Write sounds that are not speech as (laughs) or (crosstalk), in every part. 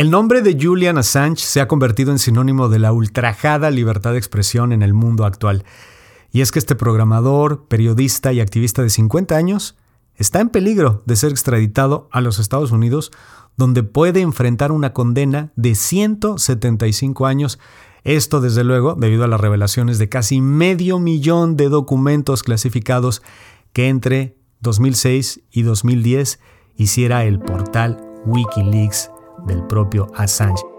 El nombre de Julian Assange se ha convertido en sinónimo de la ultrajada libertad de expresión en el mundo actual. Y es que este programador, periodista y activista de 50 años está en peligro de ser extraditado a los Estados Unidos, donde puede enfrentar una condena de 175 años. Esto, desde luego, debido a las revelaciones de casi medio millón de documentos clasificados que entre 2006 y 2010 hiciera el portal Wikileaks del propio Assange.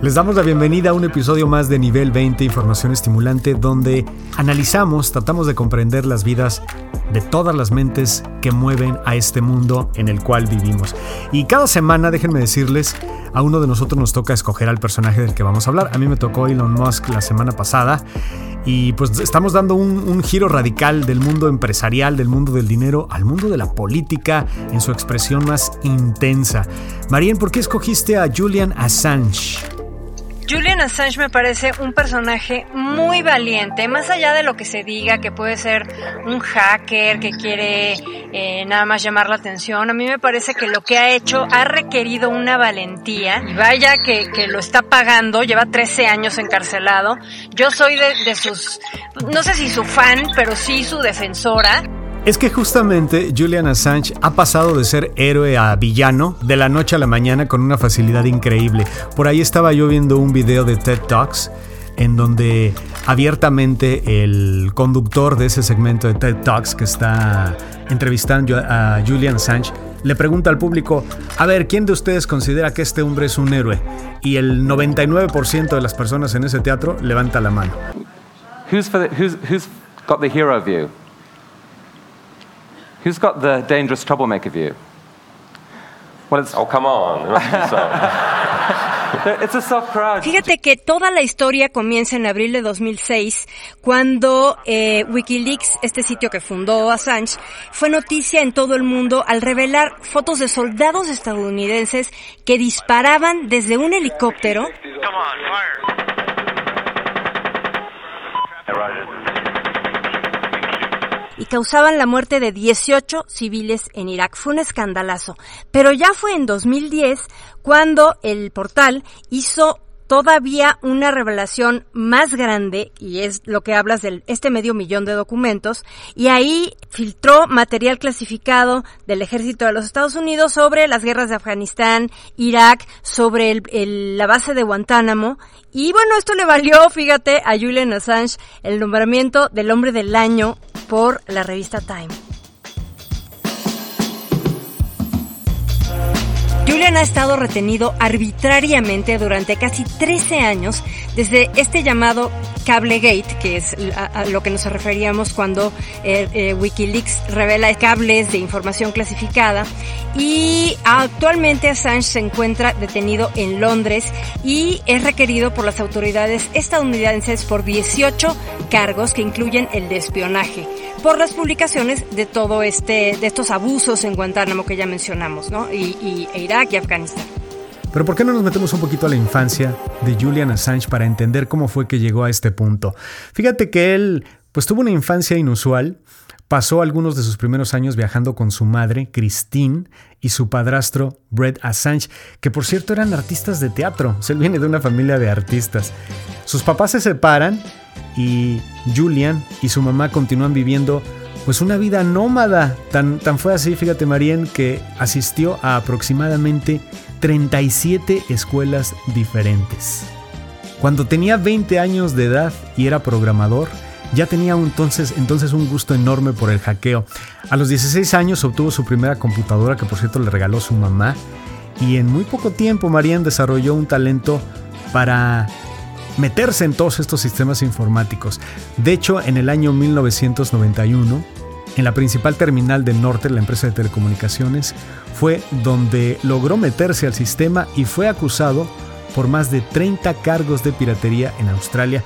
Les damos la bienvenida a un episodio más de Nivel 20, Información Estimulante, donde analizamos, tratamos de comprender las vidas de todas las mentes que mueven a este mundo en el cual vivimos. Y cada semana, déjenme decirles, a uno de nosotros nos toca escoger al personaje del que vamos a hablar. A mí me tocó Elon Musk la semana pasada y pues estamos dando un, giro radical del mundo empresarial, del mundo del dinero, al mundo de la política en su expresión más intensa. Marien, ¿por qué escogiste a Julian Assange? Julian Assange me parece un personaje muy valiente, más allá de lo que se diga, que puede ser un hacker que quiere eh, nada más llamar la atención. A mí me parece que lo que ha hecho ha requerido una valentía y vaya que, que lo está pagando, lleva 13 años encarcelado. Yo soy de, de sus, no sé si su fan, pero sí su defensora. Es que justamente Julian Assange ha pasado de ser héroe a villano de la noche a la mañana con una facilidad increíble. Por ahí estaba yo viendo un video de TED Talks en donde abiertamente el conductor de ese segmento de TED Talks que está entrevistando a Julian Assange le pregunta al público, a ver, ¿quién de ustedes considera que este hombre es un héroe? Y el 99% de las personas en ese teatro levanta la mano. Hero view? Who's got the dangerous troublemaker view? Well, it's, oh, come on. (laughs) it's a soft crowd. Fíjate que toda la historia comienza en abril de 2006, cuando eh, Wikileaks, este sitio que fundó Assange, fue noticia en todo el mundo al revelar fotos de soldados estadounidenses que disparaban desde un helicóptero. Come on, fire. Y causaban la muerte de 18 civiles en Irak. Fue un escandalazo. Pero ya fue en 2010 cuando el portal hizo todavía una revelación más grande, y es lo que hablas de este medio millón de documentos, y ahí filtró material clasificado del ejército de los Estados Unidos sobre las guerras de Afganistán, Irak, sobre el, la base de Guantánamo, y bueno, esto le valió, fíjate, a Julian Assange el nombramiento del hombre del año por la revista Time. Julian ha estado retenido arbitrariamente durante casi 13 años desde este llamado Cablegate, que es a, lo que nos referíamos cuando eh, eh, Wikileaks revela cables de información clasificada. Y actualmente Assange se encuentra detenido en Londres y es requerido por las autoridades estadounidenses por 18 cargos que incluyen el de espionaje por las publicaciones de todo este, de estos abusos en Guantánamo que ya mencionamos, ¿no? Y, y e Irak y Afganistán. Pero ¿por qué no nos metemos un poquito a la infancia de Julian Assange para entender cómo fue que llegó a este punto? Fíjate que él pues tuvo una infancia inusual, pasó algunos de sus primeros años viajando con su madre, Christine, y su padrastro, Brett Assange, que por cierto eran artistas de teatro, se viene de una familia de artistas. Sus papás se separan y Julian y su mamá continúan viviendo pues una vida nómada. Tan, tan fue así, fíjate Marien, que asistió a aproximadamente 37 escuelas diferentes. Cuando tenía 20 años de edad y era programador, ya tenía entonces, entonces un gusto enorme por el hackeo. A los 16 años obtuvo su primera computadora que por cierto le regaló su mamá y en muy poco tiempo Marian desarrolló un talento para meterse en todos estos sistemas informáticos. De hecho, en el año 1991, en la principal terminal del norte, la empresa de telecomunicaciones, fue donde logró meterse al sistema y fue acusado por más de 30 cargos de piratería en Australia.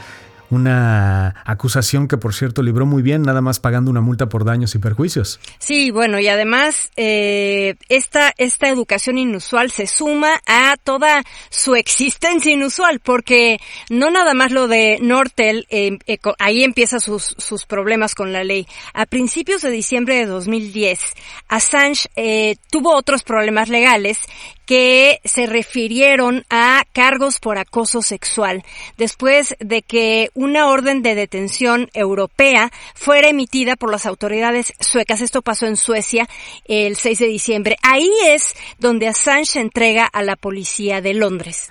Una acusación que por cierto libró muy bien, nada más pagando una multa por daños y perjuicios. Sí, bueno, y además eh, esta, esta educación inusual se suma a toda su existencia inusual, porque no nada más lo de Nortel, eh, eh, ahí empieza sus, sus problemas con la ley. A principios de diciembre de 2010, Assange tuvo otros problemas legales que se refirieron a cargos por acoso sexual, después de que una orden de detención europea fuera emitida por las autoridades suecas. Esto pasó en Suecia el 6 de diciembre. Ahí es donde Assange se entrega a la policía de Londres.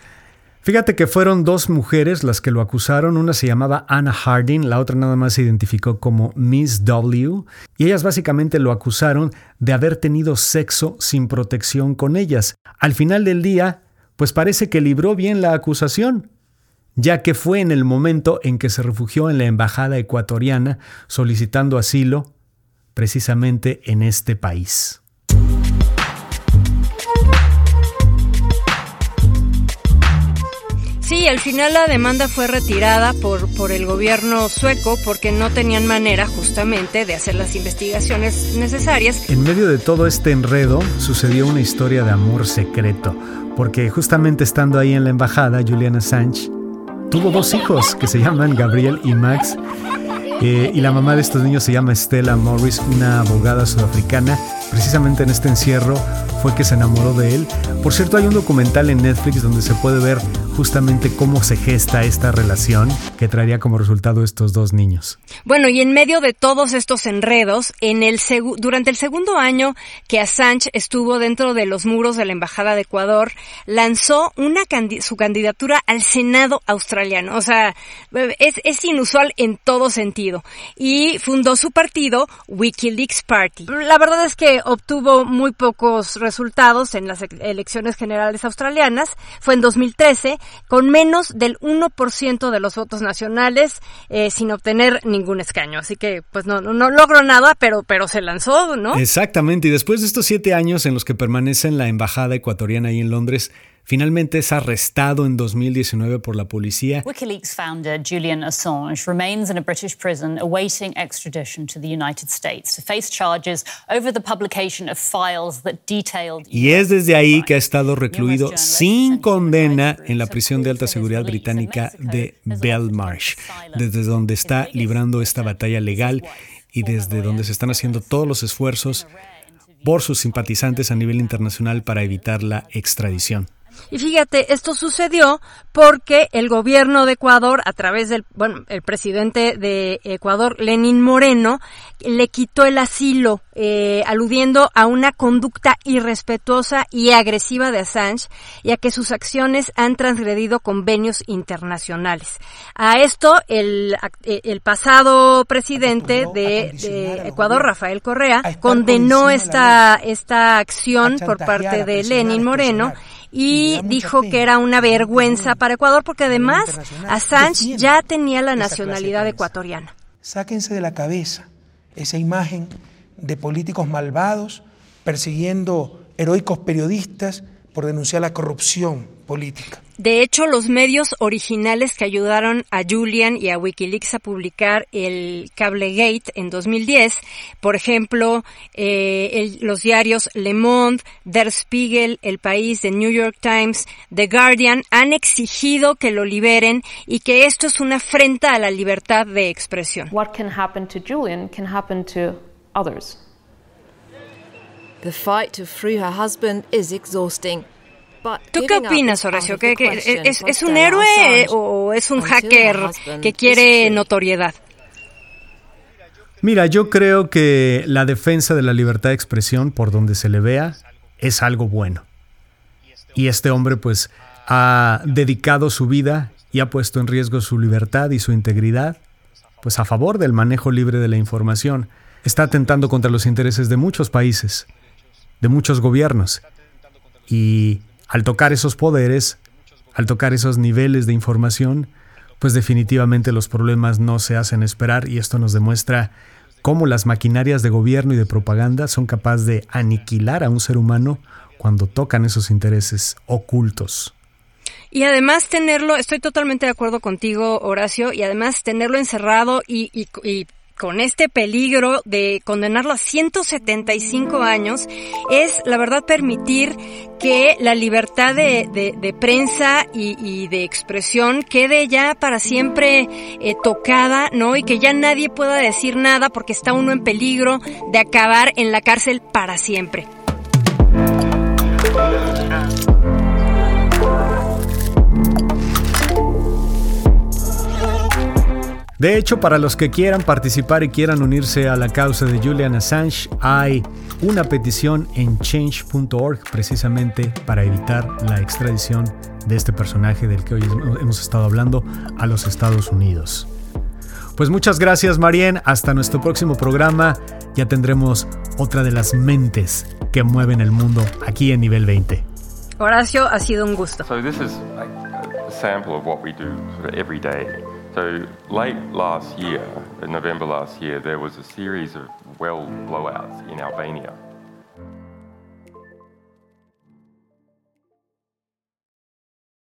Fíjate que fueron dos mujeres las que lo acusaron, una se llamaba Anna Harding, la otra nada más se identificó como Miss W, y ellas básicamente lo acusaron de haber tenido sexo sin protección con ellas. Al final del día, pues parece que libró bien la acusación, ya que fue en el momento en que se refugió en la embajada ecuatoriana solicitando asilo precisamente en este país. Sí, al final la demanda fue retirada por, por el gobierno sueco porque no tenían manera justamente de hacer las investigaciones necesarias. En medio de todo este enredo sucedió una historia de amor secreto, porque justamente estando ahí en la embajada, Juliana Assange tuvo dos hijos que se llaman Gabriel y Max. Eh, y la mamá de estos niños se llama Stella Morris, una abogada sudafricana. Precisamente en este encierro fue que se enamoró de él. Por cierto, hay un documental en Netflix donde se puede ver justamente cómo se gesta esta relación que traería como resultado estos dos niños. Bueno, y en medio de todos estos enredos, en el durante el segundo año que Assange estuvo dentro de los muros de la Embajada de Ecuador, lanzó una su candidatura al Senado australiano. O sea, es, es inusual en todo sentido. Y fundó su partido, Wikileaks Party. La verdad es que obtuvo muy pocos resultados en las elecciones generales australianas. Fue en 2013 con menos del 1% de los votos nacionales eh, sin obtener ningún escaño. Así que pues no, no, logró nada, pero, pero se lanzó, ¿no? Exactamente, y después de estos siete años en los que permanece en la embajada ecuatoriana ahí en Londres, Finalmente es arrestado en 2019 por la policía. WikiLeaks founder Julian Assange remains in a British prison awaiting extradition to the United States to face charges over the publication of files that detailed Y es desde ahí que ha estado recluido sin condena en la prisión de alta seguridad británica de Belmarsh, desde donde está librando esta batalla legal y desde donde se están haciendo todos los esfuerzos por sus simpatizantes a nivel internacional para evitar la extradición. Y fíjate, esto sucedió porque el gobierno de Ecuador, a través del, bueno, el presidente de Ecuador, Lenín Moreno, le quitó el asilo, eh, aludiendo a una conducta irrespetuosa y agresiva de Assange y a que sus acciones han transgredido convenios internacionales. A esto, el, el pasado presidente de, de Ecuador, Rafael Correa, condenó esta, esta acción por parte de Lenín Moreno y dijo que era una vergüenza para Ecuador porque además Assange ya tenía la nacionalidad ecuatoriana. Sáquense de la cabeza esa imagen de políticos malvados persiguiendo heroicos periodistas por denunciar la corrupción política. De hecho, los medios originales que ayudaron a Julian y a Wikileaks a publicar el Cablegate en 2010, por ejemplo, eh, los diarios Le Monde, Der Spiegel, El País, The New York Times, The Guardian, han exigido que lo liberen y que esto es una afrenta a la libertad de expresión. What can happen to Julian can happen to others. The fight to free her husband is exhausting. ¿Tú qué opinas, Horacio? ¿Que, es, un héroe o es un hacker que quiere notoriedad? Mira, yo creo que la defensa de la libertad de expresión, por donde se le vea, es algo bueno. Y este hombre pues ha dedicado su vida y ha puesto en riesgo su libertad y su integridad, pues a favor del manejo libre de la información. Está atentando contra los intereses de muchos países, de muchos gobiernos. Y al tocar esos poderes, al tocar esos niveles de información, pues definitivamente los problemas no se hacen esperar y esto nos demuestra cómo las maquinarias de gobierno y de propaganda son capaces de aniquilar a un ser humano cuando tocan esos intereses ocultos. Y además tenerlo, estoy totalmente de acuerdo contigo, Horacio, y además tenerlo encerrado y, y, con este peligro de condenarlo a 175 años es, la verdad, permitir que la libertad de, de, de prensa y, de expresión quede ya para siempre eh, tocada, ¿no? Y que ya nadie pueda decir nada porque está uno en peligro de acabar en la cárcel para siempre. De hecho, para los que quieran participar y quieran unirse a la causa de Julian Assange, hay una petición en change.org precisamente para evitar la extradición de este personaje del que hoy hemos estado hablando a los Estados Unidos. Pues muchas gracias Marien, hasta nuestro próximo programa ya tendremos otra de las mentes que mueven el mundo aquí en nivel 20. Horacio, ha sido un gusto. So this is a sample of what we do sort of every day. So late last year, in November last year, there was a series of well blowouts in Albania.